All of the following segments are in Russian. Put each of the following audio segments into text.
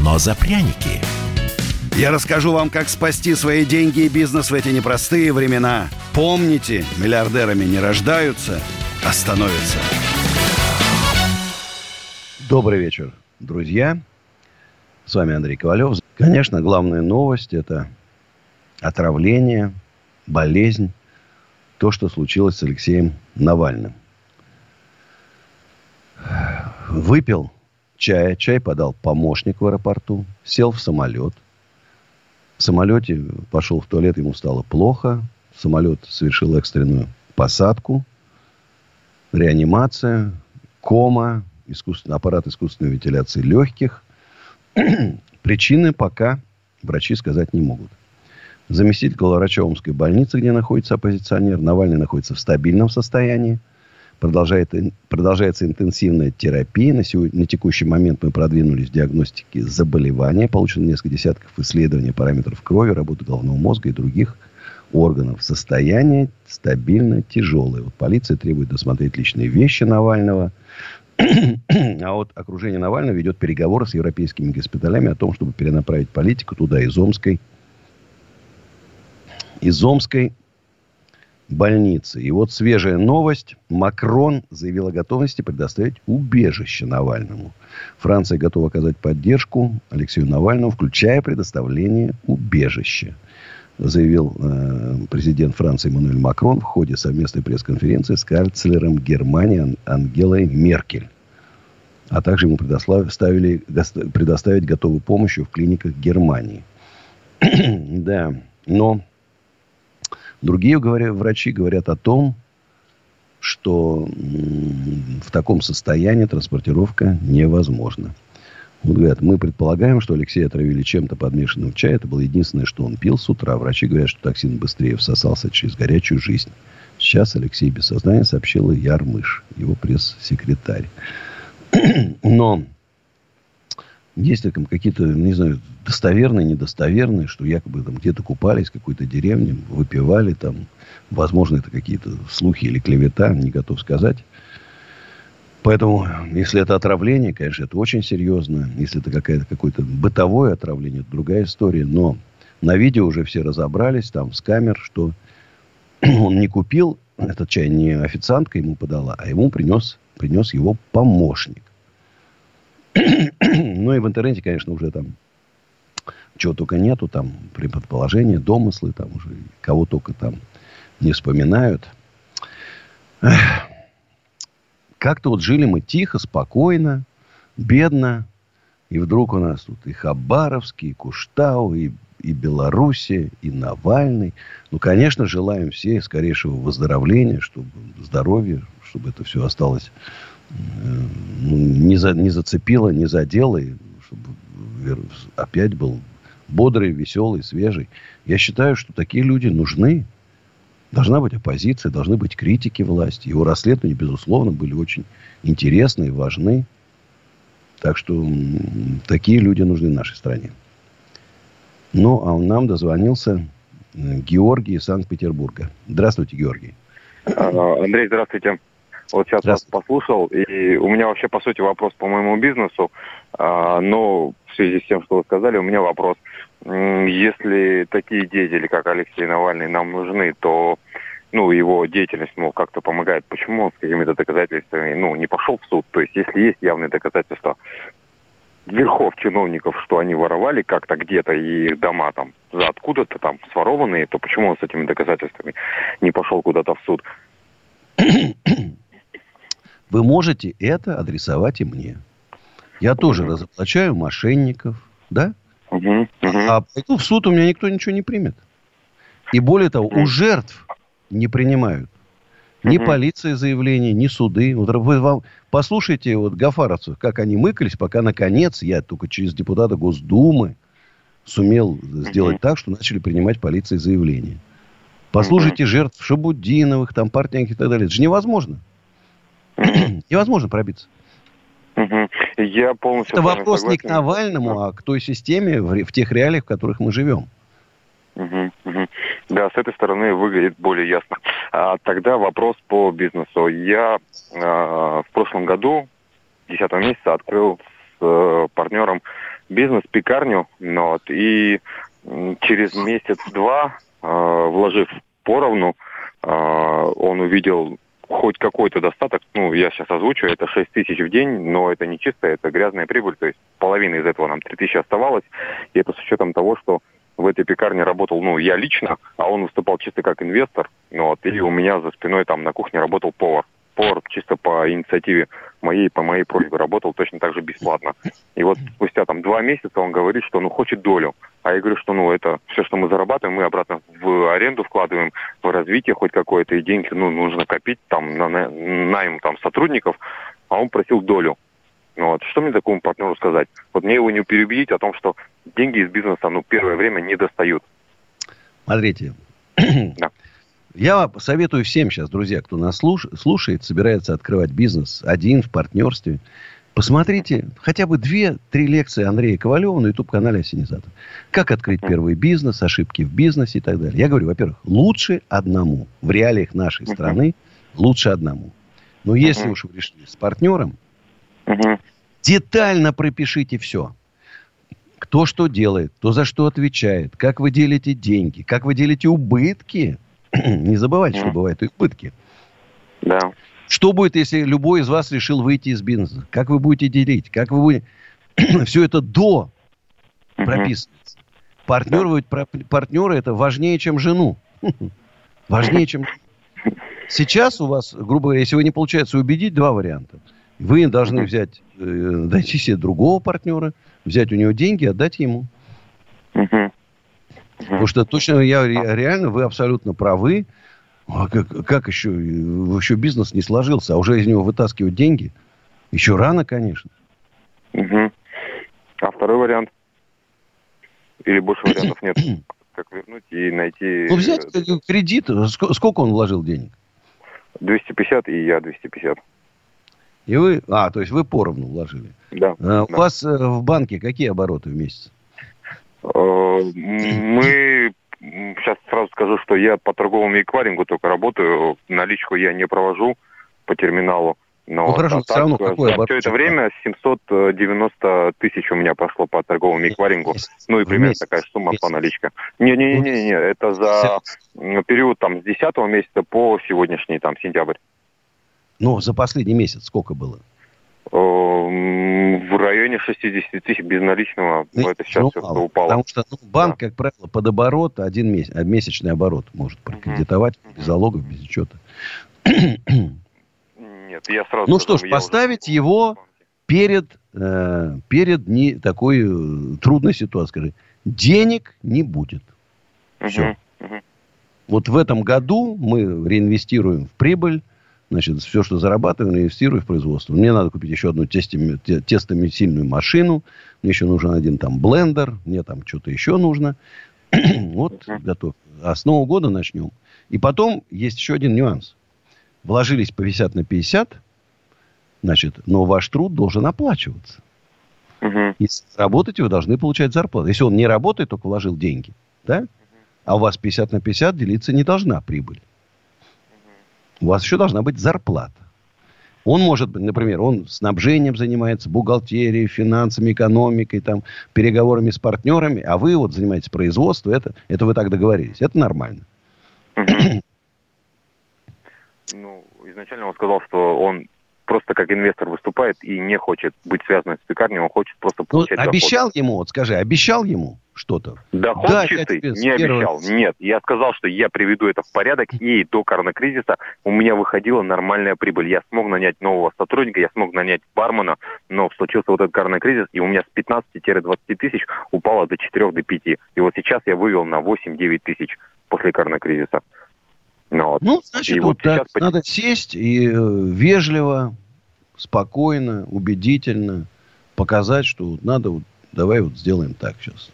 но за пряники. Я расскажу вам, как спасти свои деньги и бизнес в эти непростые времена. Помните, миллиардерами не рождаются, а становятся. Добрый вечер, друзья. С вами Андрей Ковалев. Конечно, главная новость – это отравление, болезнь, то, что случилось с Алексеем Навальным. Выпил чая, чай подал помощник в аэропорту, сел в самолет. В самолете пошел в туалет, ему стало плохо. Самолет совершил экстренную посадку, реанимация, кома, искусственно, аппарат искусственной вентиляции легких. Причины пока врачи сказать не могут. Заместитель главврача Омской больницы, где находится оппозиционер, Навальный находится в стабильном состоянии. Продолжает, продолжается интенсивная терапия. На, сегодня, на текущий момент мы продвинулись в диагностике заболевания. Получено несколько десятков исследований параметров крови, работы головного мозга и других органов. Состояние стабильно тяжелое. Вот полиция требует досмотреть личные вещи Навального. А вот окружение Навального ведет переговоры с европейскими госпиталями о том, чтобы перенаправить политику туда из Омской, из Омской больницы. И вот свежая новость. Макрон заявил о готовности предоставить убежище Навальному. Франция готова оказать поддержку Алексею Навальному, включая предоставление убежища заявил э, президент Франции Эммануэль Макрон в ходе совместной пресс-конференции с канцлером Германии Ангелой Меркель. А также ему предоставили, предоставить готовую помощь в клиниках Германии. да, но другие говоря, врачи говорят о том, что в таком состоянии транспортировка невозможна. Вот говорят, мы предполагаем, что Алексея отравили чем-то подмешанным в чай. Это было единственное, что он пил с утра. Врачи говорят, что токсин быстрее всосался через горячую жизнь. Сейчас Алексей без сознания сообщила Ярмыш, его пресс-секретарь. Но есть ли какие-то, не знаю, достоверные, недостоверные, что якобы там где-то купались в какой-то деревне, выпивали там. Возможно, это какие-то слухи или клевета, не готов сказать. Поэтому, если это отравление, конечно, это очень серьезно. Если это какое-то, какое-то бытовое отравление, это другая история. Но на видео уже все разобрались, там, с камер, что он не купил этот чай, не официантка ему подала, а ему принес, принес его помощник. ну и в интернете, конечно, уже там чего только нету, там предположения, домыслы, там уже кого только там не вспоминают. Как-то вот жили мы тихо, спокойно, бедно. И вдруг у нас тут и Хабаровский, и Куштау, и, и Белоруссия, и Навальный. Ну, конечно, желаем все скорейшего выздоровления, чтобы здоровье, чтобы это все осталось, не, за, не зацепило, не задело, и чтобы опять был бодрый, веселый, свежий. Я считаю, что такие люди нужны. Должна быть оппозиция, должны быть критики власти. Его расследования, безусловно, были очень интересны и важны. Так что такие люди нужны нашей стране. Ну, а нам дозвонился э, Георгий из Санкт-Петербурга. Здравствуйте, Георгий. Андрей, здравствуйте. Вот сейчас вас послушал, и у меня вообще, по сути, вопрос по моему бизнесу. А, но в связи с тем, что вы сказали, у меня вопрос. Если такие деятели, как Алексей Навальный, нам нужны, то ну, его деятельность, мол, как-то помогает. Почему он с какими-то доказательствами, ну, не пошел в суд? То есть, если есть явные доказательства верхов чиновников, что они воровали как-то где-то и их дома там за откуда-то там сворованные, то почему он с этими доказательствами не пошел куда-то в суд? Вы можете это адресовать и мне. Я тоже разоблачаю мошенников, да? Угу, угу. А пойду в суд, у меня никто ничего не примет. И более того, у жертв не принимают. Ни угу. полиция заявления, ни суды. Вот вы вам послушайте вот гафаровцев, как они мыкались, пока наконец, я только через депутата Госдумы, сумел сделать так, что начали принимать полиции заявления. Послушайте жертв Шабудиновых, там, партиях и так далее. Это же невозможно. Невозможно пробиться. Я полностью Это вопрос согласен. не к Навальному, а к той системе, в, в тех реалиях, в которых мы живем. Угу, угу. Да, с этой стороны выглядит более ясно. А, тогда вопрос по бизнесу. Я а, в прошлом году, 10 месяца, открыл с а, партнером бизнес-пекарню. Ну вот, и через месяц-два, а, вложив поровну, а, он увидел хоть какой-то достаток, ну, я сейчас озвучу, это 6 тысяч в день, но это не чистая, это грязная прибыль, то есть половина из этого нам 3 тысячи оставалось, и это с учетом того, что в этой пекарне работал, ну, я лично, а он выступал чисто как инвестор, ну, вот, и у меня за спиной там на кухне работал повар. Повар чисто по инициативе моей, по моей просьбе работал точно так же бесплатно. И вот спустя там два месяца он говорит, что ну хочет долю. А я говорю, что ну это все, что мы зарабатываем, мы обратно в аренду вкладываем, в развитие хоть какое-то, и деньги ну, нужно копить там на, на найм там сотрудников, а он просил долю. Ну, вот. Что мне такому партнеру сказать? Вот мне его не переубедить о том, что деньги из бизнеса, ну, первое время не достают. Смотрите. Да. Я советую всем сейчас, друзья, кто нас слуш... слушает, собирается открывать бизнес один в партнерстве. Посмотрите хотя бы две-три лекции Андрея Ковалева на YouTube-канале Осенизатор. Как открыть первый бизнес, ошибки в бизнесе и так далее. Я говорю, во-первых, лучше одному. В реалиях нашей страны лучше одному. Но если уж вы решили с партнером. Детально пропишите все. Кто что делает, кто за что отвечает, как вы делите деньги, как вы делите убытки. Не забывайте, что бывают и убытки. Да. Что будет, если любой из вас решил выйти из бизнеса? Как вы будете делить? Как вы будете... Все это до прописывается. Партнер, партнеры это важнее, чем жену. Важнее, чем... Сейчас у вас, грубо говоря, если вы не получается убедить, два варианта – вы должны взять, э, найти себе другого партнера, взять у него деньги отдать ему. Потому что точно я реально, вы абсолютно правы. А как, как еще, еще бизнес не сложился, а уже из него вытаскивать деньги? Еще рано, конечно. Угу. А второй вариант? Или больше вариантов нет? Как вернуть и найти... Ну, взять э, кредит. Сколько он вложил денег? 250, и я 250. И вы... А, то есть вы поровну вложили. Да. А, у да. вас э, в банке какие обороты в месяц? Э, мы... Сейчас сразу скажу, что я по торговому эквайрингу только работаю. Наличку я не провожу по терминалу. Но ну, хорошо, а все равно какой оборот? Все это время 790 тысяч у меня прошло по торговому эквайрингу. Ну и примерно такая сумма по наличке. Не-не-не, это за период там с 10 месяца по сегодняшний там сентябрь. Ну, за последний месяц сколько было? В районе 60 тысяч безналичного, но это сейчас ну, все упало. Потому что ну, банк, да. как правило, под оборот, один месяц, а месячный оборот может прокредитовать угу. без залогов, без учета. Нет, я сразу... Ну что ж, поставить его перед, э, перед не такой э, трудной ситуацией. Скажи, денег не будет. Все. Угу. Вот в этом году мы реинвестируем в прибыль Значит, все, что зарабатываю, инвестирую в производство. Мне надо купить еще одну тестомесильную машину. Мне еще нужен один там блендер. Мне там что-то еще нужно. вот, готов. А с Нового года начнем. И потом есть еще один нюанс. Вложились по 50 на 50, значит, но ваш труд должен оплачиваться. Угу. Если работаете, вы должны получать зарплату. Если он не работает, только вложил деньги, да? А у вас 50 на 50 делиться не должна прибыль у вас еще должна быть зарплата. Он может быть, например, он снабжением занимается, бухгалтерией, финансами, экономикой, там, переговорами с партнерами, а вы вот занимаетесь производством, это, это вы так договорились. Это нормально. Ну, изначально он сказал, что он просто как инвестор выступает и не хочет быть связанным с пекарней, он хочет просто ну, получать ну, Обещал доход. ему, вот скажи, обещал ему что-то? Доход да, чистый не обещал. Нет, я сказал, что я приведу это в порядок, и до коронакризиса у меня выходила нормальная прибыль. Я смог нанять нового сотрудника, я смог нанять бармена, но случился вот этот коронакризис, и у меня с 15-20 тысяч упало до 4 до 5. И вот сейчас я вывел на 8-9 тысяч после коронакризиса. Ну, вот. ну значит, и вот, вот так, сейчас... надо сесть и э, вежливо, спокойно, убедительно показать, что вот надо, вот, давай вот сделаем так сейчас.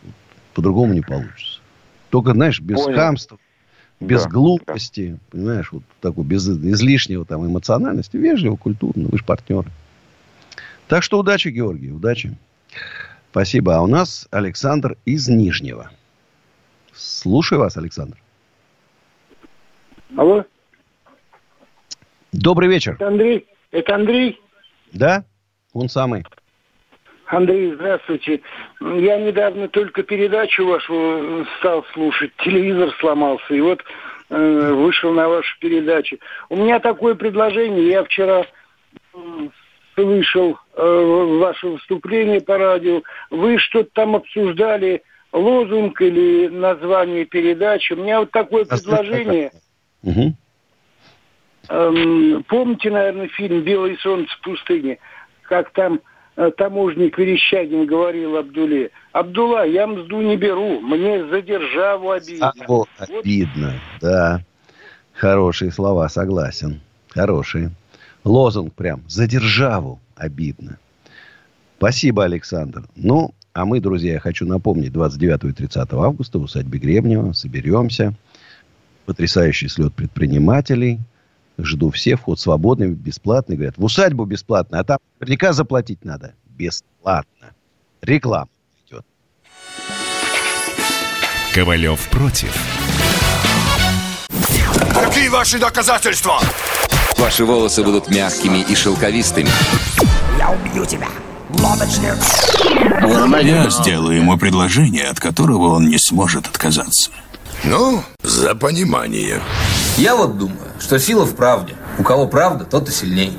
По-другому не получится. Только, знаешь, без Понял. хамства, без да, глупости, да. понимаешь, вот такой, без излишнего там эмоциональности, вежливо, культурно, вы же партнеры. Так что удачи, Георгий, удачи. Спасибо. А у нас Александр из Нижнего. Слушаю вас, Александр. Алло. Добрый вечер. Это Андрей. Это Андрей? Да, он самый. Андрей, здравствуйте. Я недавно только передачу вашу стал слушать. Телевизор сломался. И вот э, вышел на вашу передачу. У меня такое предложение. Я вчера э, слышал э, ваше выступление по радио. Вы что-то там обсуждали, лозунг или название передачи. У меня вот такое предложение. Угу. Эм, помните, наверное, фильм «Белое солнце в пустыне», как там э, таможник Верещагин говорил Абдуле, Абдулла, я мзду не беру, мне за державу обидно. А, вот. Обидно, да. Хорошие слова, согласен. Хорошие. Лозунг прям, за державу обидно. Спасибо, Александр. Ну, а мы, друзья, я хочу напомнить, 29 и 30 августа в усадьбе Гребнева соберемся. Потрясающий слет предпринимателей – Жду все, вход свободный, бесплатный. Говорят, в усадьбу бесплатно, а там наверняка заплатить надо. Бесплатно. Реклама идет. Ковалев против. Какие ваши доказательства? Ваши волосы будут мягкими и шелковистыми. Я убью тебя, лодочник. Я сделаю ему предложение, от которого он не сможет отказаться. Ну, за понимание. Я вот думаю, что сила в правде. У кого правда, тот и сильней.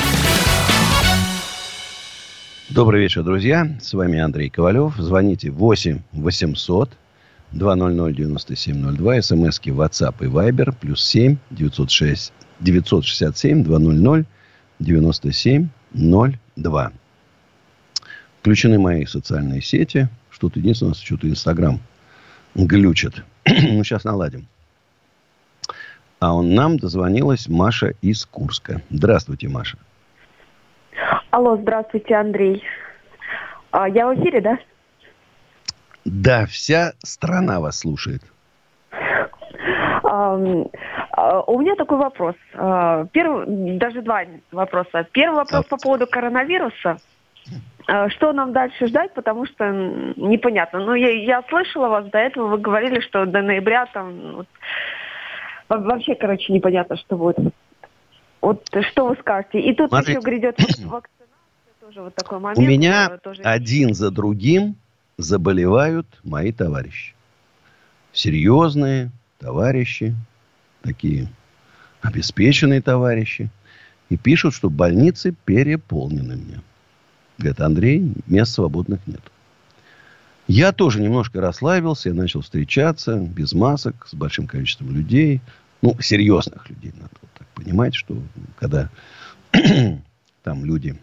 Добрый вечер, друзья. С вами Андрей Ковалев. Звоните 8 800 200 9702. СМСки WhatsApp и Viber. Плюс 7 906 967 200 9702. Включены мои социальные сети. Что-то единственное, что-то Инстаграм глючит. ну, сейчас наладим. А он нам дозвонилась Маша из Курска. Здравствуйте, Маша. Алло, здравствуйте, Андрей. А, я в эфире, да? Да, вся страна вас слушает. А, у меня такой вопрос. А, первый, даже два вопроса. Первый вопрос по поводу коронавируса. А, что нам дальше ждать, потому что непонятно. Ну, я, я слышала вас до этого, вы говорили, что до ноября там вот, вообще, короче, непонятно, что будет. Вот что вы скажете? И тут Смотрите. еще грядет вакцинация, тоже вот такой момент. У меня тоже... один за другим заболевают мои товарищи. Серьезные товарищи, такие обеспеченные товарищи. И пишут, что больницы переполнены мне. Говорит, Андрей, мест свободных нет. Я тоже немножко расслабился, я начал встречаться без масок, с большим количеством людей. Ну, серьезных людей, надо вот так понимать, что когда там люди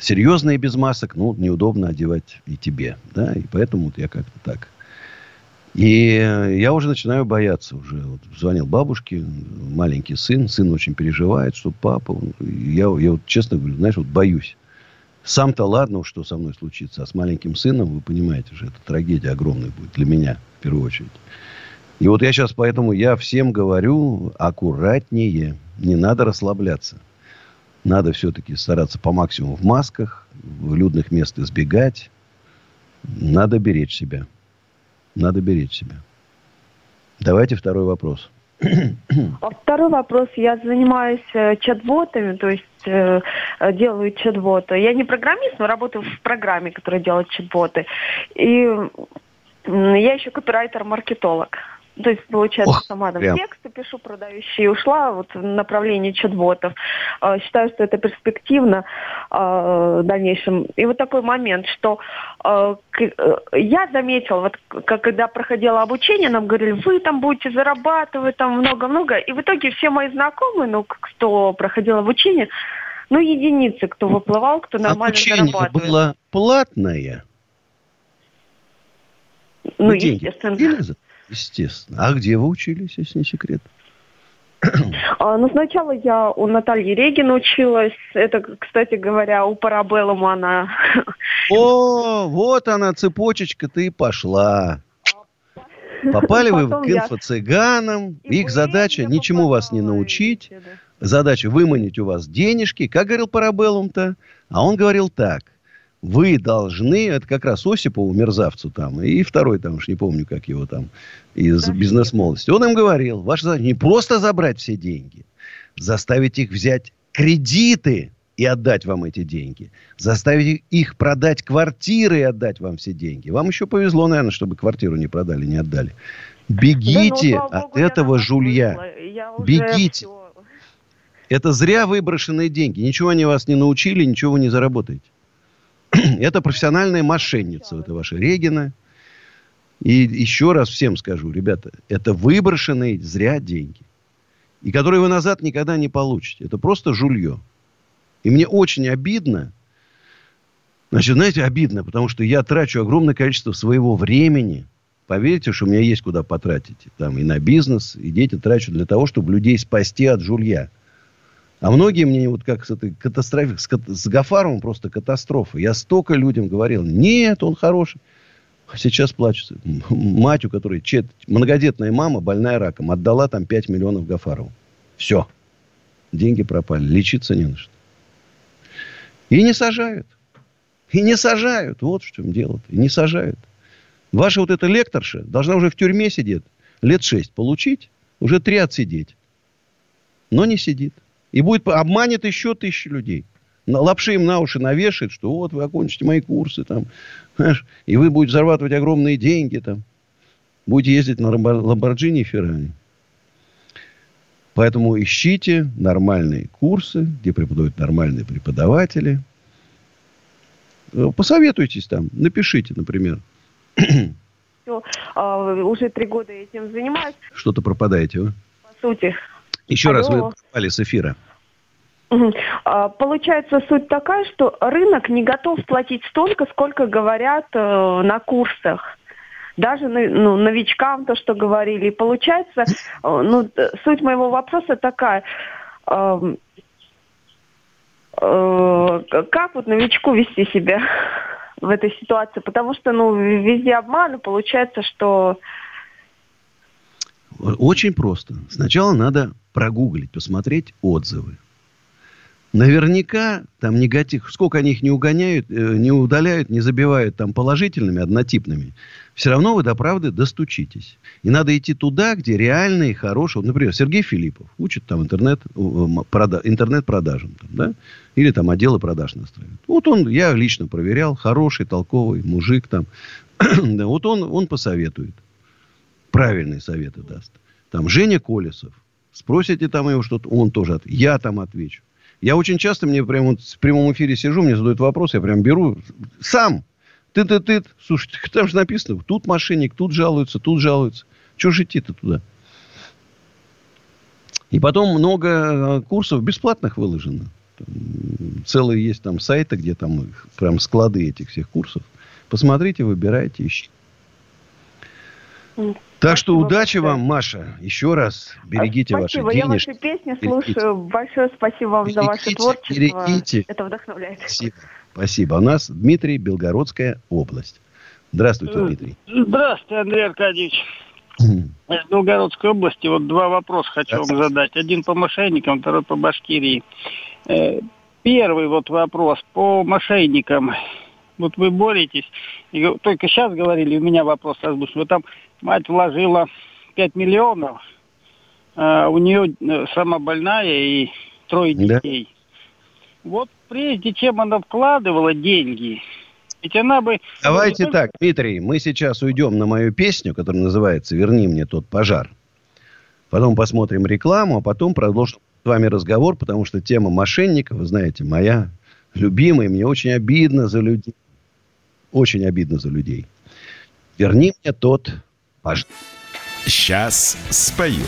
серьезные без масок, ну, неудобно одевать и тебе, да, и поэтому вот я как-то так. И я уже начинаю бояться уже. Вот звонил бабушке, маленький сын, сын очень переживает, что папа, я, я вот честно говорю, знаешь, вот боюсь. Сам-то ладно, что со мной случится, а с маленьким сыном, вы понимаете же, это трагедия огромная будет для меня, в первую очередь. И вот я сейчас поэтому, я всем говорю, аккуратнее, не надо расслабляться. Надо все-таки стараться по максимуму в масках, в людных мест избегать. Надо беречь себя. Надо беречь себя. Давайте второй вопрос. А второй вопрос. Я занимаюсь э, чат-ботами, то есть э, делаю чат-боты. Я не программист, но работаю в программе, которая делает чат-боты. И я еще копирайтер-маркетолог. То есть, получается, Ох, сама там прям. тексты пишу продающие, ушла вот в направлении чат-ботов. А, считаю, что это перспективно а, в дальнейшем. И вот такой момент, что а, э, я заметила, вот когда проходила обучение, нам говорили, вы там будете зарабатывать там много-много. И в итоге все мои знакомые, ну, кто проходил обучение, ну, единицы, кто выплывал, кто нормально Обучение зарабатывает. было платное? Ну, Вы естественно. Естественно. А где вы учились, если не секрет? А, ну, сначала я у Натальи Регин училась. Это, кстати говоря, у Парабеллума она... О, вот она, цепочечка, ты пошла. Попали вы к инфо-цыганам. Их задача ничему вас не научить. Задача выманить у вас денежки. Как говорил Парабеллум-то? А он говорил так вы должны, это как раз Осипову, мерзавцу там, и второй там, уж не помню, как его там, из да, бизнес-молодости. Он им говорил, ваша задача не просто забрать все деньги, заставить их взять кредиты и отдать вам эти деньги. Заставить их продать квартиры и отдать вам все деньги. Вам еще повезло, наверное, чтобы квартиру не продали, не отдали. Бегите да, ну, от Богу, этого жулья. Бегите. Все... Это зря выброшенные деньги. Ничего они вас не научили, ничего вы не заработаете. это профессиональная мошенница, это ваша Регина. И еще раз всем скажу, ребята, это выброшенные зря деньги. И которые вы назад никогда не получите. Это просто жулье. И мне очень обидно. Значит, знаете, обидно, потому что я трачу огромное количество своего времени. Поверьте, что у меня есть куда потратить. Там и на бизнес, и дети трачу для того, чтобы людей спасти от жулья. А многие мне вот как с этой катастрофой, с, с Гафаровым просто катастрофа. Я столько людям говорил, нет, он хороший. А сейчас плачется. Мать, у которой чет... многодетная мама, больная раком, отдала там 5 миллионов Гафарову. Все. Деньги пропали. Лечиться не на что. И не сажают. И не сажают. Вот в чем дело. -то. И не сажают. Ваша вот эта лекторша должна уже в тюрьме сидеть. Лет шесть получить. Уже три отсидеть. Но не сидит. И будет обманет еще тысячи людей. Лапши им на уши навешает, что вот вы окончите мои курсы, там, знаешь, и вы будете зарабатывать огромные деньги, там, будете ездить на Ламборджини и Феррари. Поэтому ищите нормальные курсы, где преподают нормальные преподаватели. Э, посоветуйтесь там, напишите, например. Все, а, уже три года этим занимаюсь. Что-то пропадаете вы? По сути. Еще Алло. раз вы попали с эфира. А, получается суть такая, что рынок не готов платить столько, сколько говорят э, на курсах. Даже ну, новичкам то, что говорили. Получается, э, ну, суть моего вопроса такая. Э, э, как вот новичку вести себя в этой ситуации? Потому что, ну, везде обман, получается, что... Очень просто. Сначала надо прогуглить, посмотреть отзывы. Наверняка там негатив, сколько они их не угоняют, э, не удаляют, не забивают там положительными, однотипными, все равно вы до правды достучитесь. И надо идти туда, где реальные, хорошие. Вот, например, Сергей Филиппов учит там интернет, прода, интернет-продажам, там, да? или там отделы продаж настраивает. Вот он, я лично проверял, хороший, толковый мужик там. вот он, он посоветует. Правильные советы даст. Там Женя Колесов, Спросите там его что-то, он тоже ответит. Я там отвечу. Я очень часто, мне прямо вот в прямом эфире сижу, мне задают вопрос, я прям беру сам. Ты-ты-ты. Слушайте, там же написано, тут мошенник, тут жалуются, тут жалуются. Чего же идти-то туда? И потом много э, курсов бесплатных выложено. Целые есть там сайты, где там прям склады этих всех курсов. Посмотрите, выбирайте, ищите. Так что удачи вам, Маша. Еще раз берегите спасибо. ваши денежки. Я ваши песни берегите. слушаю. Большое спасибо вам берегите, за ваше творчество. Берегите. Это вдохновляет. Спасибо. Спасибо. У нас Дмитрий, Белгородская область. Здравствуйте, э, Дмитрий. Здравствуйте, Андрей Аркадьевич. Из Белгородской области вот два вопроса хочу вам задать. Один по мошенникам, второй по Башкирии. Э, первый вот вопрос по мошенникам. Вот вы боретесь. И только сейчас говорили, у меня вопрос озвучен. Вот там мать вложила 5 миллионов, а у нее э, сама больная и трое детей. Да. Вот прежде чем она вкладывала деньги, ведь она бы... Давайте так, Дмитрий, мы сейчас уйдем на мою песню, которая называется «Верни мне тот пожар». Потом посмотрим рекламу, а потом продолжим с вами разговор, потому что тема мошенников, вы знаете, моя любимая. Мне очень обидно за людей. Очень обидно за людей. Верни мне тот пожар. Сейчас спою.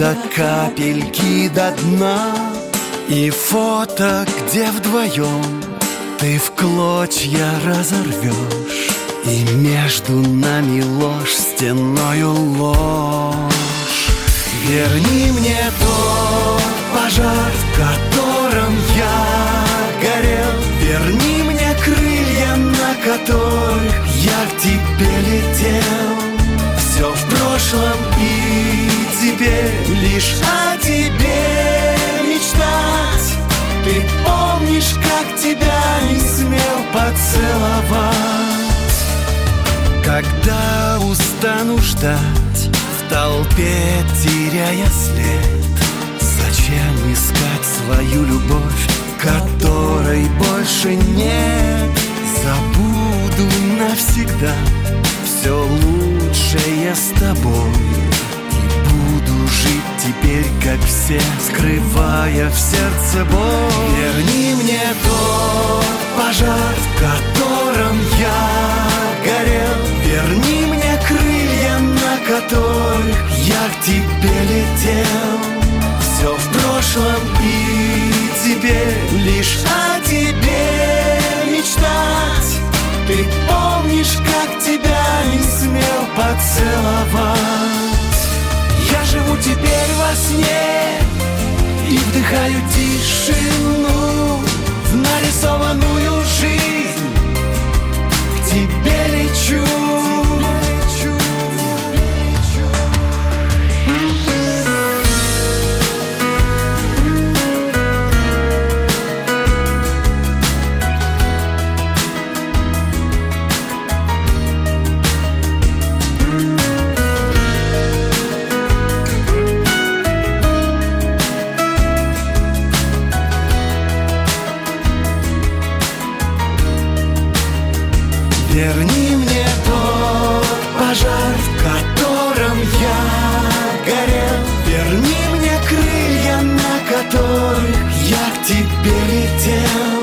До капельки до дна. И фото, где вдвоем ты в клочья разорвешь. И между нами ложь, стеною ложь. Верни мне тот пожар, в котором я горел. Верни мне крылья, на которых я к тебе летел Все в прошлом и теперь лишь о тебе мечтать. Ты помнишь, как тебя не смел поцеловать? Когда устану ждать в толпе, теряя след Зачем искать свою любовь которой больше нет? Забуду навсегда все лучшее с тобой теперь, как все, скрывая в сердце боль. Верни мне тот пожар, в котором я горел. Верни мне крылья, на которых я к тебе летел. Все в прошлом и теперь лишь о тебе мечтать. Ты помнишь, как тебя не смел поцеловать живу теперь во сне И вдыхаю тишину В нарисованную жизнь. К тебе лечу тебе летел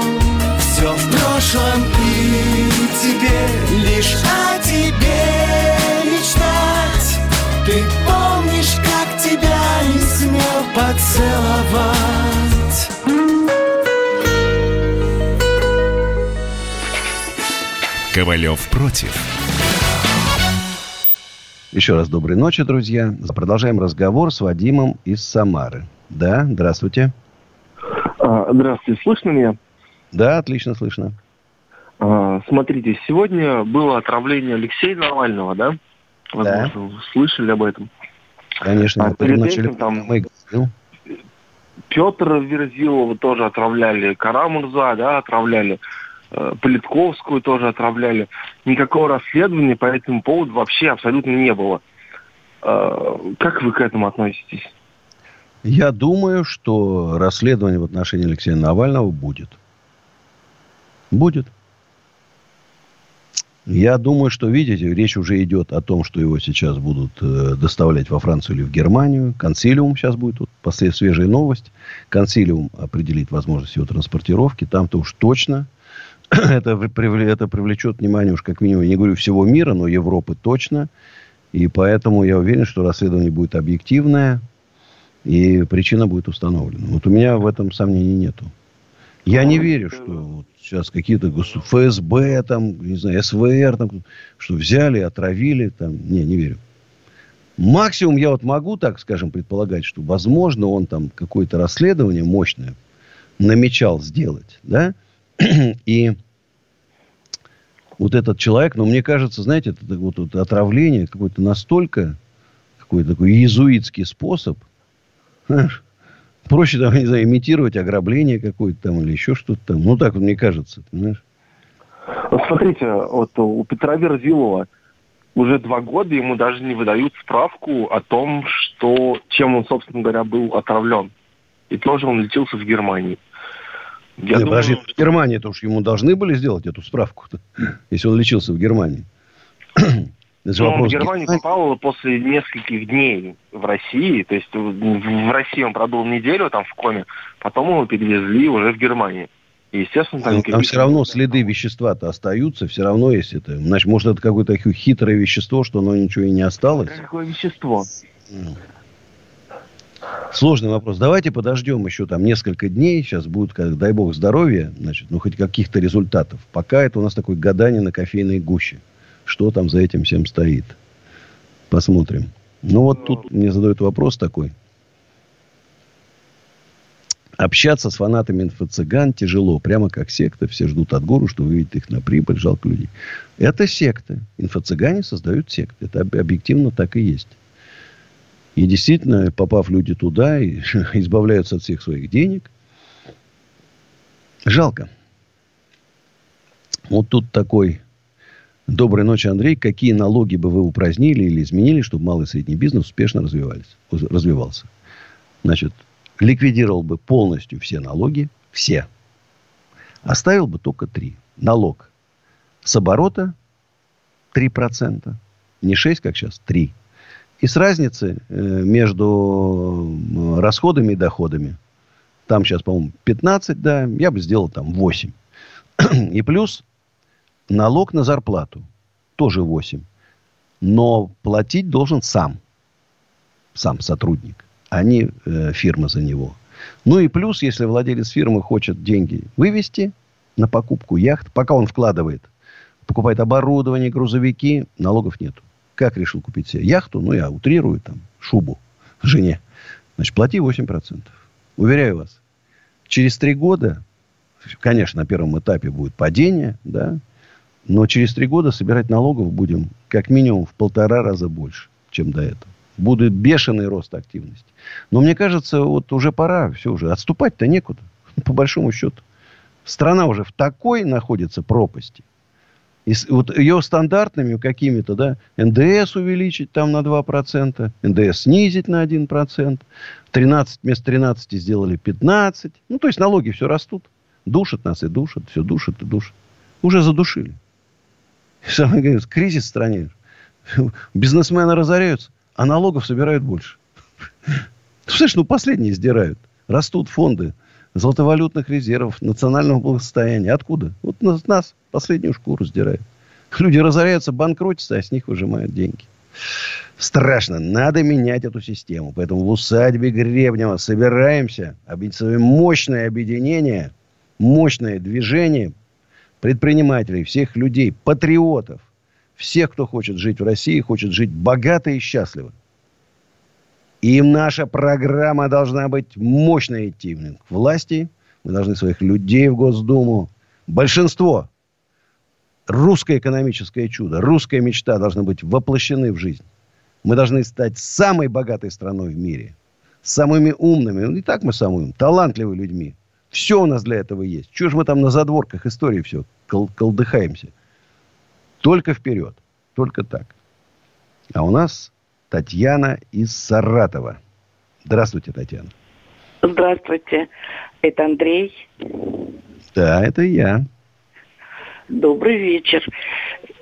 Все в прошлом и теперь лишь о тебе мечтать Ты помнишь, как тебя не смел поцеловать Ковалев против. Еще раз доброй ночи, друзья. Продолжаем разговор с Вадимом из Самары. Да, здравствуйте. А, здравствуйте, слышно меня? Да, отлично слышно. А, смотрите, сегодня было отравление Алексея Навального, да? Возможно, да. вы слышали об этом. Конечно, а перед этим там мы Петр Верзилова тоже отравляли, Карамурза, да, отравляли. Э, Политковскую тоже отравляли. Никакого расследования по этому поводу вообще абсолютно не было. Э, как вы к этому относитесь? Я думаю, что расследование в отношении Алексея Навального будет. Будет. Я думаю, что, видите, речь уже идет о том, что его сейчас будут э, доставлять во Францию или в Германию. Консилиум сейчас будет, вот, после свежая новость. Консилиум определит возможность его транспортировки. Там-то уж точно это, это привлечет внимание уж как минимум, не говорю всего мира, но Европы точно. И поэтому я уверен, что расследование будет объективное. И причина будет установлена. Вот у меня в этом сомнений нету. Я не верю, что вот сейчас какие-то ФСБ, там, не знаю, СВР, там, что взяли, отравили. Там. Не, не верю. Максимум я вот могу, так скажем, предполагать, что, возможно, он там какое-то расследование мощное намечал сделать, да, и вот этот человек, но мне кажется, знаете, это вот, вот отравление какое-то настолько, какой-то такой иезуитский способ, знаешь, проще, там, не знаю, имитировать ограбление какое-то там или еще что-то там. Ну, так вот мне кажется, понимаешь? Смотрите, вот у Петра Верзилова уже два года ему даже не выдают справку о том, что, чем он, собственно говоря, был отравлен. И тоже он лечился в Германии. Я Нет, думаю... подожди, в Германии то уж ему должны были сделать эту справку если он лечился в Германии. Это ну, вопрос. в Германию попал после нескольких дней в России. То есть в России он пробыл неделю там в коме, потом его перевезли уже в Германию. И, естественно, там, там все равно следы вещества-то остаются, все равно есть это. Значит, может, это какое-то хитрое вещество, что оно ничего и не осталось? Какое вещество? Сложный вопрос. Давайте подождем еще там несколько дней. Сейчас будет, как, дай бог, здоровья, значит, ну, хоть каких-то результатов. Пока это у нас такое гадание на кофейной гуще. Что там за этим всем стоит? Посмотрим. Ну, вот тут мне задают вопрос такой. Общаться с фанатами инфо-цыган тяжело. Прямо как секта. Все ждут от гору, что выведет их на прибыль. Жалко людей. Это секта. Инфо-цыгане создают секты. Это объективно так и есть. И действительно, попав люди туда, и избавляются от всех своих денег. Жалко. Вот тут такой Доброй ночи, Андрей. Какие налоги бы вы упразднили или изменили, чтобы малый и средний бизнес успешно развивались, развивался? Значит, ликвидировал бы полностью все налоги, все. Оставил бы только три. Налог с оборота 3%, не 6, как сейчас, 3%. И с разницы э, между расходами и доходами. Там сейчас, по-моему, 15, да, я бы сделал там 8. И плюс налог на зарплату тоже 8. Но платить должен сам. Сам сотрудник, а не э, фирма за него. Ну и плюс, если владелец фирмы хочет деньги вывести на покупку яхт, пока он вкладывает, покупает оборудование, грузовики, налогов нету. Как решил купить себе яхту? Ну, я утрирую там шубу жене. Значит, плати 8%. Уверяю вас, через три года, конечно, на первом этапе будет падение, да, но через три года собирать налогов будем как минимум в полтора раза больше, чем до этого. Будет бешеный рост активности. Но мне кажется, вот уже пора, все уже, отступать-то некуда, по большому счету. Страна уже в такой находится пропасти – и вот ее стандартными какими-то, да, НДС увеличить там на 2%, НДС снизить на 1%, 13 вместо 13 сделали 15. Ну, то есть налоги все растут. Душат нас и душат, все душат и душат. Уже задушили. Самое главное, кризис в стране. Бизнесмены разоряются, а налогов собирают больше. Слышишь, ну последние сдирают. Растут фонды золотовалютных резервов, национального благосостояния. Откуда? Вот нас, нас последнюю шкуру сдирают. Люди разоряются, банкротятся, а с них выжимают деньги. Страшно. Надо менять эту систему. Поэтому в усадьбе Гребнева собираемся. Мощное объединение, мощное движение предпринимателей, всех людей, патриотов, всех, кто хочет жить в России, хочет жить богато и счастливо. И наша программа должна быть мощно идти к власти. Мы должны своих людей в Госдуму. Большинство. Русское экономическое чудо, русская мечта должны быть воплощены в жизнь. Мы должны стать самой богатой страной в мире. Самыми умными. Ну, и так мы самые умные. Талантливыми людьми. Все у нас для этого есть. Чего же мы там на задворках истории все кол- колдыхаемся? Только вперед. Только так. А у нас Татьяна из Саратова. Здравствуйте, Татьяна. Здравствуйте. Это Андрей. Да, это я. Добрый вечер.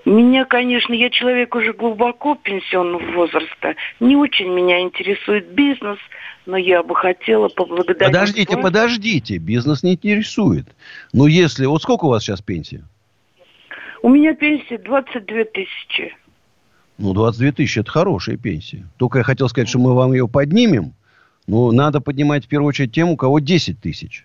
Меня, конечно, я человек уже глубоко пенсионного возраста. Не очень меня интересует бизнес, но я бы хотела поблагодарить... Подождите, вас. подождите. Бизнес не интересует. Но если... Вот сколько у вас сейчас пенсия? У меня пенсия 22 тысячи. Ну, 22 тысячи – это хорошая пенсия. Только я хотел сказать, что мы вам ее поднимем Ну, надо поднимать в первую очередь тем, у кого 10 тысяч.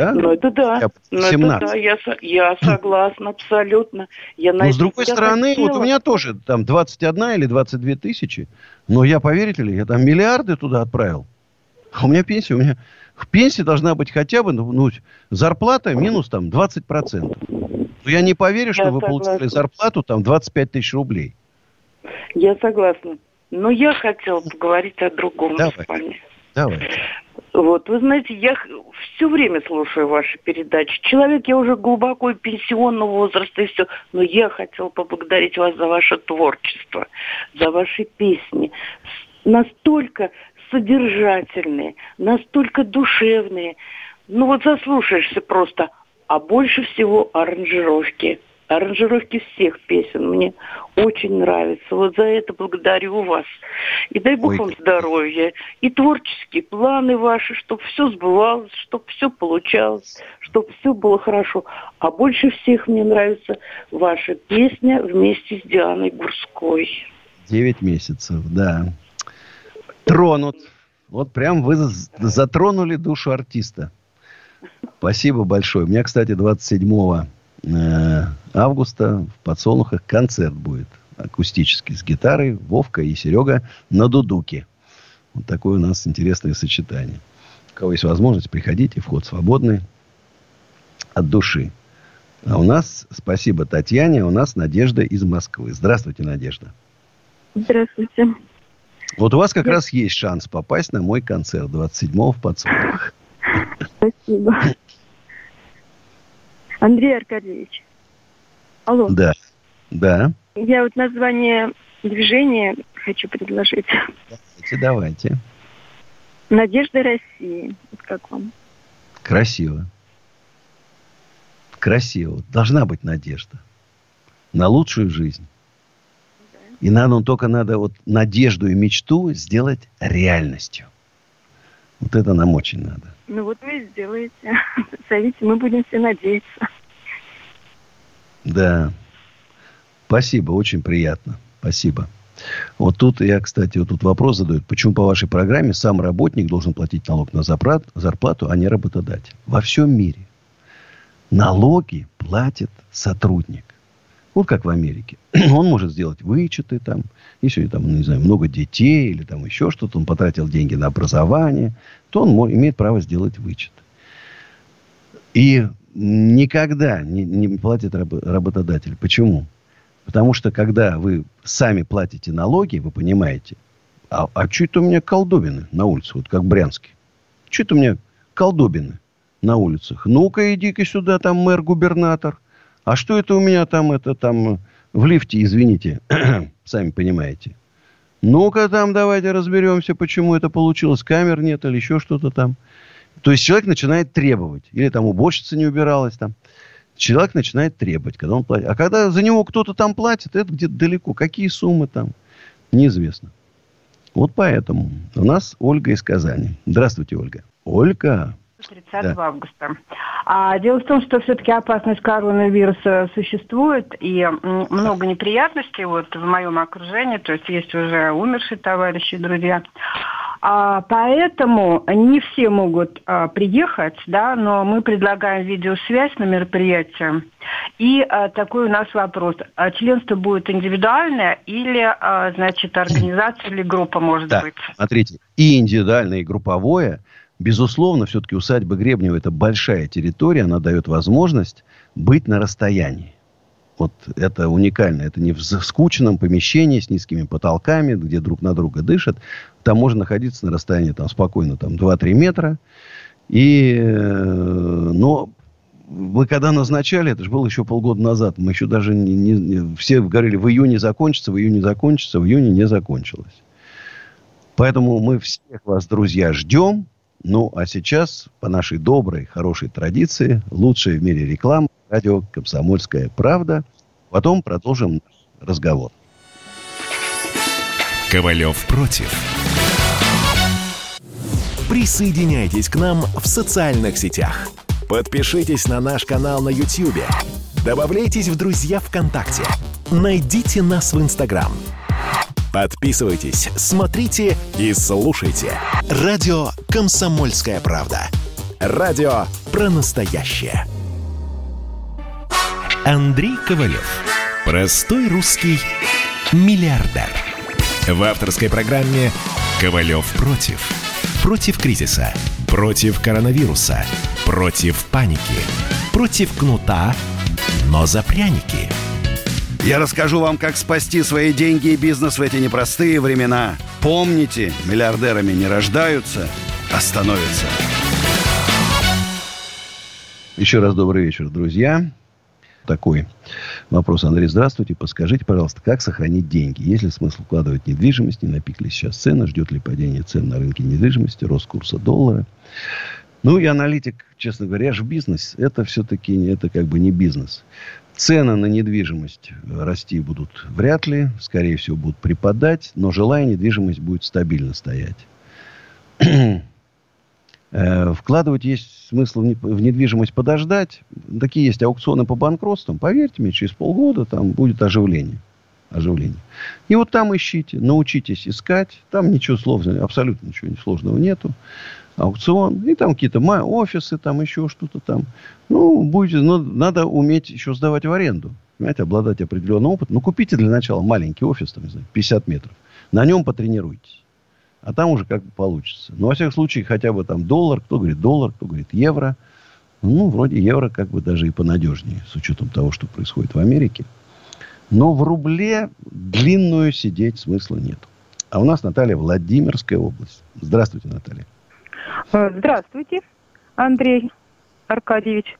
Да? Ну, это да. Ну, это да, я, я согласна абсолютно. Я но, с другой стороны, хотела... вот у меня тоже там 21 или 22 тысячи. Но я, поверите ли, я там миллиарды туда отправил. А у меня пенсия, у меня в пенсии должна быть хотя бы ну, ну зарплата минус там 20%. Но я не поверю, что я вы согласна. получили зарплату там 25 тысяч рублей. Я согласна. Но я хотела поговорить о другом Давай. с вами. Давай. Вот, вы знаете, я все время слушаю ваши передачи. Человек, я уже глубоко пенсионного возраста и все, но я хотела поблагодарить вас за ваше творчество, за ваши песни. Настолько содержательные, настолько душевные. Ну вот заслушаешься просто. А больше всего аранжировки – аранжировки всех песен мне очень нравятся. Вот за это благодарю вас. И дай Бог Ой. вам здоровья. И творческие планы ваши, чтобы все сбывалось, чтобы все получалось, чтобы все было хорошо. А больше всех мне нравится ваша песня вместе с Дианой Гурской. Девять месяцев, да. Тронут. Вот прям вы затронули душу артиста. Спасибо большое. У меня, кстати, 27 Э, августа в Подсолнухах концерт будет акустический с гитарой. Вовка и Серега на дудуке. Вот такое у нас интересное сочетание. У кого есть возможность, приходите. Вход свободный. От души. А у нас, спасибо Татьяне, у нас Надежда из Москвы. Здравствуйте, Надежда. Здравствуйте. Вот у вас как раз есть шанс попасть на мой концерт 27-го в Подсолнухах. Спасибо. Андрей Аркадьевич. Алло. Да. Да. Я вот название движения хочу предложить. Давайте, давайте. Надежда России. Вот как вам? Красиво. Красиво. Должна быть надежда. На лучшую жизнь. И надо, ну, только надо вот надежду и мечту сделать реальностью. Вот это нам очень надо. Ну вот вы сделаете. Зовите, мы будем все надеяться. Да. Спасибо, очень приятно. Спасибо. Вот тут я, кстати, вот тут вопрос задают. Почему по вашей программе сам работник должен платить налог на зарплату, а не работодатель? Во всем мире налоги платит сотрудник. Вот как в Америке. Он может сделать вычеты там, если там, не знаю, много детей или там еще что-то, он потратил деньги на образование, то он имеет право сделать вычет. И никогда не, не платит работодатель. Почему? Потому что когда вы сами платите налоги, вы понимаете, а, а что это у меня колдобины на улице, вот как Брянский? Что это у меня колдобины на улицах? Ну-ка, иди-ка сюда, там мэр-губернатор – а что это у меня там, это там в лифте, извините, сами понимаете. Ну-ка там давайте разберемся, почему это получилось. Камер нет или еще что-то там. То есть человек начинает требовать. Или там уборщица не убиралась там. Человек начинает требовать, когда он платит. А когда за него кто-то там платит, это где-то далеко. Какие суммы там? Неизвестно. Вот поэтому у нас Ольга из Казани. Здравствуйте, Ольга. Ольга. 30 да. августа. А дело в том, что все-таки опасность коронавируса существует, и много неприятностей вот в моем окружении, то есть есть уже умершие товарищи, друзья. А, поэтому не все могут а, приехать, да, но мы предлагаем видеосвязь на мероприятие. И а, такой у нас вопрос. А членство будет индивидуальное или, а, значит, организация или группа может да, быть? смотрите, и индивидуальное, и групповое – Безусловно, все-таки усадьба Гребнева – это большая территория, она дает возможность быть на расстоянии. Вот это уникально. Это не в скучном помещении с низкими потолками, где друг на друга дышат. Там можно находиться на расстоянии там, спокойно там, 2-3 метра. И, э, но вы когда назначали, это же было еще полгода назад, мы еще даже не, не, все говорили, в июне закончится, в июне закончится, в июне не закончилось. Поэтому мы всех вас, друзья, ждем. Ну, а сейчас, по нашей доброй, хорошей традиции, лучшая в мире реклама, радио «Комсомольская правда». Потом продолжим разговор. Ковалев против. Присоединяйтесь к нам в социальных сетях. Подпишитесь на наш канал на YouTube. Добавляйтесь в друзья ВКонтакте. Найдите нас в Инстаграм. Подписывайтесь, смотрите и слушайте. Радио «Комсомольская правда». Радио про настоящее. Андрей Ковалев. Простой русский миллиардер. В авторской программе «Ковалев против». Против кризиса. Против коронавируса. Против паники. Против кнута, но за пряники – я расскажу вам, как спасти свои деньги и бизнес в эти непростые времена. Помните, миллиардерами не рождаются, а становятся. Еще раз добрый вечер, друзья. Такой вопрос, Андрей, здравствуйте. Подскажите, пожалуйста, как сохранить деньги? Есть ли смысл вкладывать в недвижимость? Не напикли сейчас цены? Ждет ли падение цен на рынке недвижимости? Рост курса доллара? Ну, и аналитик, честно говоря, я же бизнес. Это все-таки это как бы не бизнес. Цены на недвижимость расти будут вряд ли, скорее всего, будут припадать, но жилая недвижимость будет стабильно стоять. Э, вкладывать есть смысл в недвижимость подождать. Такие есть аукционы по банкротствам. Поверьте мне, через полгода там будет оживление. Оживление. И вот там ищите, научитесь искать. Там ничего сложного, абсолютно ничего сложного нету аукцион, и там какие-то офисы, там еще что-то там. Ну, будете, но ну, надо уметь еще сдавать в аренду. Понимаете, обладать определенным опытом. Ну, купите для начала маленький офис, там, не знаю, 50 метров. На нем потренируйтесь. А там уже как бы получится. Но, во всяком случае, хотя бы там доллар, кто говорит доллар, кто говорит евро. Ну, вроде евро как бы даже и понадежнее, с учетом того, что происходит в Америке. Но в рубле длинную сидеть смысла нет. А у нас Наталья Владимирская область. Здравствуйте, Наталья. Э, здравствуйте, Андрей Аркадьевич.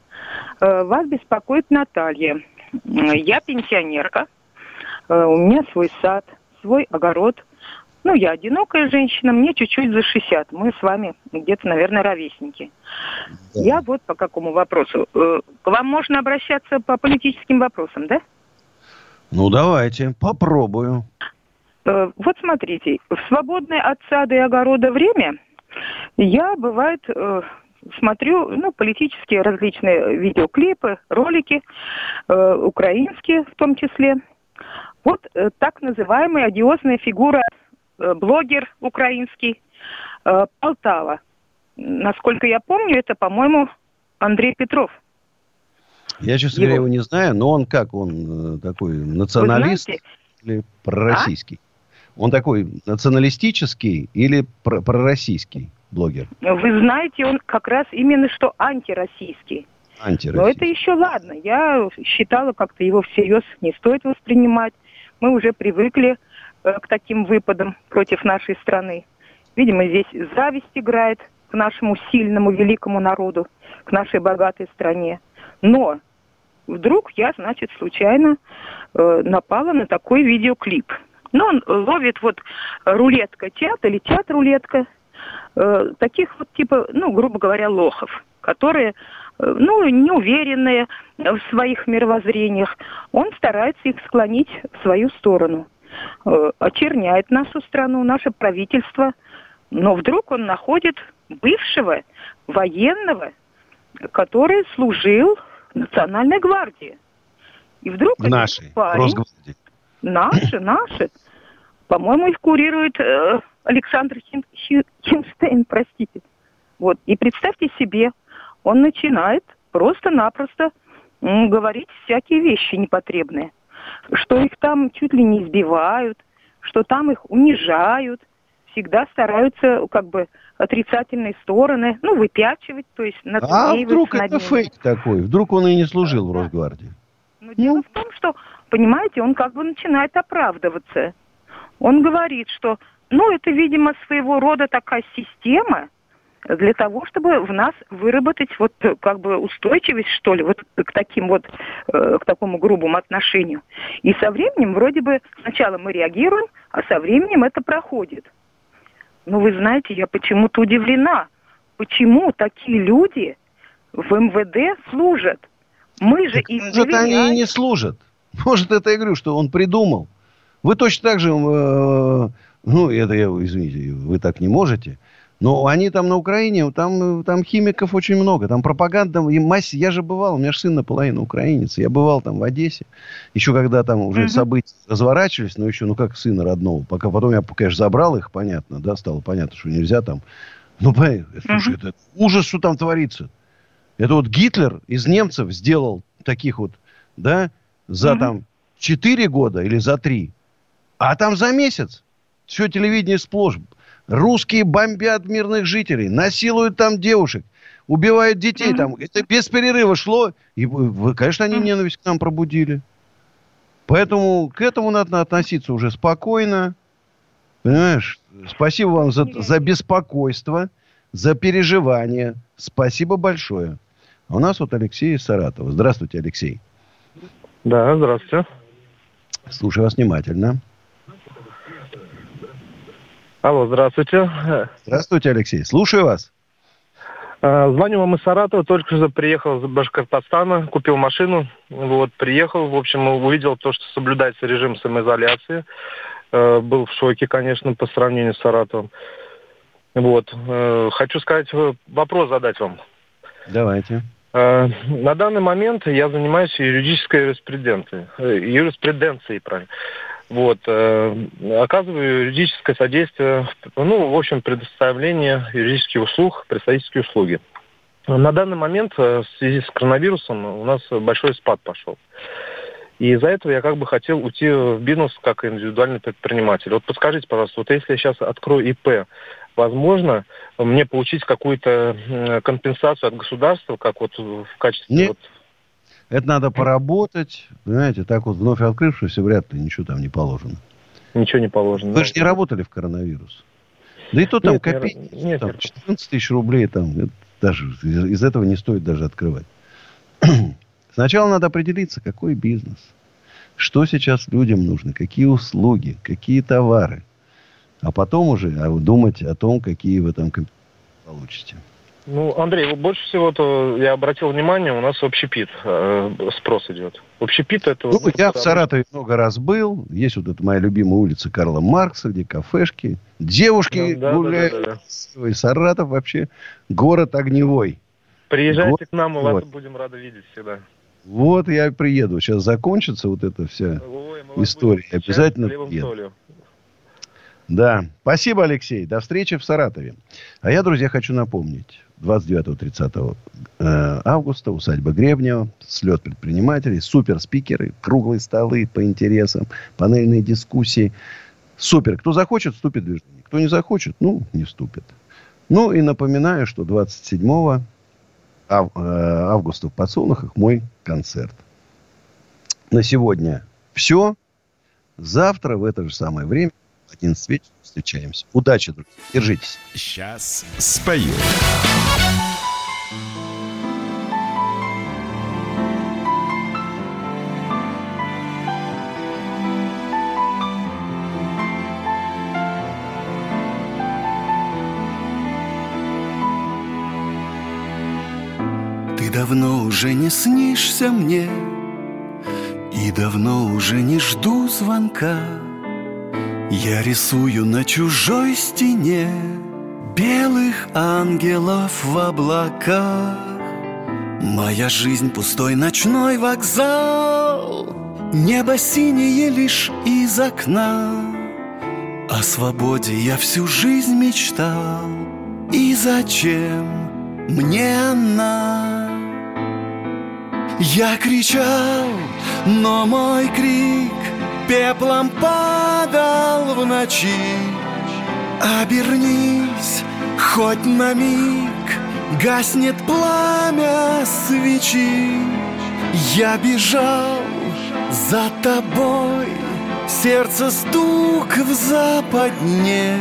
Э, вас беспокоит Наталья. Э, я пенсионерка. У меня свой сад, свой огород. Ну, я одинокая женщина, мне чуть-чуть за 60. Мы с вами где-то, наверное, ровесники. Да. Я вот по какому вопросу. К вам можно обращаться по политическим вопросам, да? Ну, давайте, попробую. Вот смотрите, в свободное от сада и огорода время – я, бывает, э, смотрю, ну, политические различные видеоклипы, ролики, э, украинские в том числе. Вот э, так называемая одиозная фигура, э, блогер украинский, э, Полтава. Насколько я помню, это, по-моему, Андрей Петров. Я, честно говоря, его не знаю, но он как, он такой националист или пророссийский? А? Он такой националистический или пр- пророссийский блогер? Вы знаете, он как раз именно что антироссийский. Антироссийский. Но это еще ладно. Я считала, как-то его всерьез не стоит воспринимать. Мы уже привыкли э, к таким выпадам против нашей страны. Видимо, здесь зависть играет к нашему сильному, великому народу, к нашей богатой стране. Но вдруг я, значит, случайно э, напала на такой видеоклип – ну, он ловит вот рулетка чат или чат-рулетка, э, таких вот типа, ну, грубо говоря, лохов, которые, э, ну, неуверенные в своих мировоззрениях. Он старается их склонить в свою сторону, э, очерняет нашу страну, наше правительство. Но вдруг он находит бывшего военного, который служил в Национальной гвардии. И вдруг нашей парень, Росгвардии. Наши, наши. По-моему, их курирует э, Александр Хин, Хинштейн, простите. Вот. И представьте себе, он начинает просто-напросто говорить всякие вещи непотребные. Что их там чуть ли не избивают, что там их унижают, всегда стараются как бы отрицательные стороны, ну, выпячивать, то есть А вдруг это ними. фейк такой? Вдруг он и не служил да, в Росгвардии? Но дело в том, что понимаете, он как бы начинает оправдываться. Он говорит, что, ну, это, видимо, своего рода такая система для того, чтобы в нас выработать вот как бы устойчивость, что ли, вот к таким вот, э, к такому грубому отношению. И со временем вроде бы сначала мы реагируем, а со временем это проходит. Но вы знаете, я почему-то удивлена, почему такие люди в МВД служат. Мы же им Может, они и не служат. Может, это я говорю, что он придумал. Вы точно так же, э, ну, это я, извините, вы так не можете. Но они там на Украине, там, там химиков очень много, там пропаганда, и массе. Я же бывал, у меня же сын наполовину украинец, я бывал там в Одессе, еще когда там уже mm-hmm. события разворачивались, но еще, ну как сына родного, пока потом я, конечно, забрал их, понятно, да, стало понятно, что нельзя там. Ну, слушай, mm-hmm. это ужас, что там творится. Это вот Гитлер из немцев сделал таких вот, да, за mm-hmm. там 4 года или за 3, а там за месяц. Все телевидение сплошь Русские бомбят мирных жителей, насилуют там девушек, убивают детей. Mm-hmm. Там. Это без перерыва шло. И, конечно, они ненависть к нам пробудили. Поэтому к этому надо относиться уже спокойно. Понимаешь? Спасибо вам за, за беспокойство, за переживание. Спасибо большое. А у нас вот Алексей из Саратова. Здравствуйте, Алексей. Да, здравствуйте. Слушаю вас внимательно. Алло, здравствуйте. Здравствуйте, Алексей. Слушаю вас. А, звоню вам из Саратова, только что приехал из Башкортостана, купил машину, вот, приехал, в общем, увидел то, что соблюдается режим самоизоляции. А, был в шоке, конечно, по сравнению с Саратовым. Вот. А, хочу сказать, вопрос задать вам. Давайте. На данный момент я занимаюсь юридической юриспруденцией, э, юриспруденцией, правильно. Вот, э, оказываю юридическое содействие, ну, в общем, предоставление юридических услуг, представительские услуги. На данный момент э, в связи с коронавирусом у нас большой спад пошел. И из-за этого я как бы хотел уйти в бизнес как индивидуальный предприниматель. Вот подскажите, пожалуйста, вот если я сейчас открою ИП, возможно мне получить какую-то компенсацию от государства, как вот в качестве Нет. вот это надо поработать. Понимаете, так вот вновь открывшись, вряд ли ничего там не положено. Ничего не положено. Вы же не работали в коронавирус. Да и то там копейки, нет, там, 14 тысяч рублей, там, даже из, из этого не стоит даже открывать. Сначала надо определиться, какой бизнес. Что сейчас людям нужно, какие услуги, какие товары. А потом уже а, думать о том, какие вы там получите. Ну, Андрей, больше всего-то я обратил внимание, у нас общепит э, спрос идет. Общепит это... Ну, ну я в Саратове много раз был. Есть вот эта моя любимая улица Карла Маркса, где кафешки. Девушки да, гуляют. Да, да, да, да. Саратов вообще город огневой. Приезжайте город к нам, мы вас будем рады видеть всегда. Вот я приеду. Сейчас закончится вот эта вся Ой, история. Обязательно приеду. Да. Спасибо, Алексей. До встречи в Саратове. А я, друзья, хочу напомнить. 29-30 э, августа усадьба Гребнева, слет предпринимателей, суперспикеры, круглые столы по интересам, панельные дискуссии. Супер. Кто захочет, вступит в движение. Кто не захочет, ну, не вступит. Ну, и напоминаю, что 27 ав- э, августа в Подсолнухах мой концерт. На сегодня все. Завтра в это же самое время 11 вечера встречаемся. Удачи, друзья. Держитесь. Сейчас спою. Ты давно уже не снишься мне И давно уже не жду звонка я рисую на чужой стене Белых ангелов в облаках. Моя жизнь пустой ночной вокзал. Небо синее лишь из окна. О свободе я всю жизнь мечтал. И зачем мне она? Я кричал, но мой крик пеплом падал в ночи. Обернись хоть на миг, гаснет пламя свечи. Я бежал за тобой, сердце стук в западне.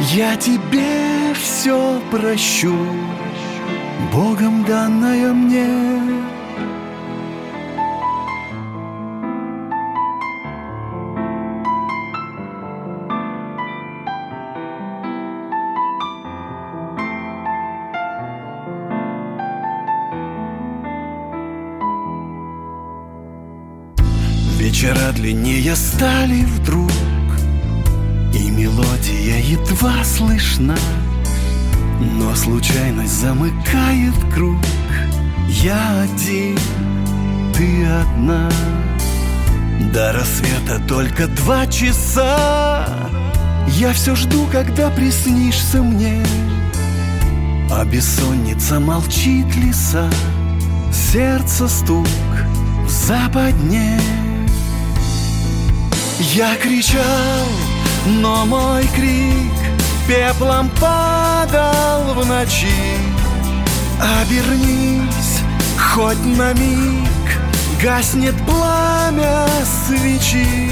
Я тебе все прощу, Богом данное мне. Длиннее стали вдруг И мелодия едва слышна. Но случайность замыкает круг. Я один, ты одна. До рассвета только два часа. Я все жду, когда приснишься мне. А бессонница молчит леса Сердце стук в западне Я кричал, но мой крик Пеплом падал в ночи. Обернись хоть на миг Гаснет пламя свечи.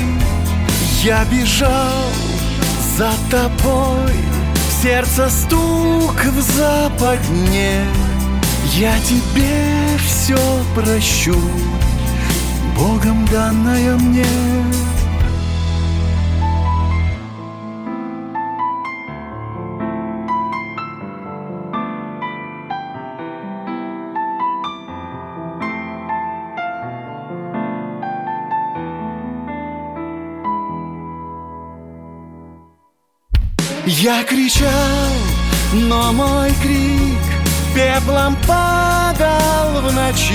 Я бежал за тобой Сердце стук в западне. Я тебе все прощу Богом данное мне Я кричал, но мой крик Пеплом падал в ночи.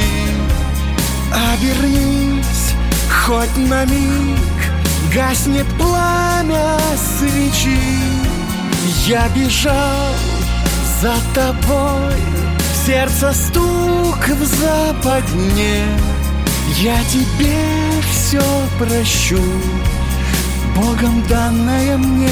Обернись хоть на миг Гаснет пламя свечи. Я бежал за тобой Сердце стук в западне. Я тебе все прощу Богом данное мне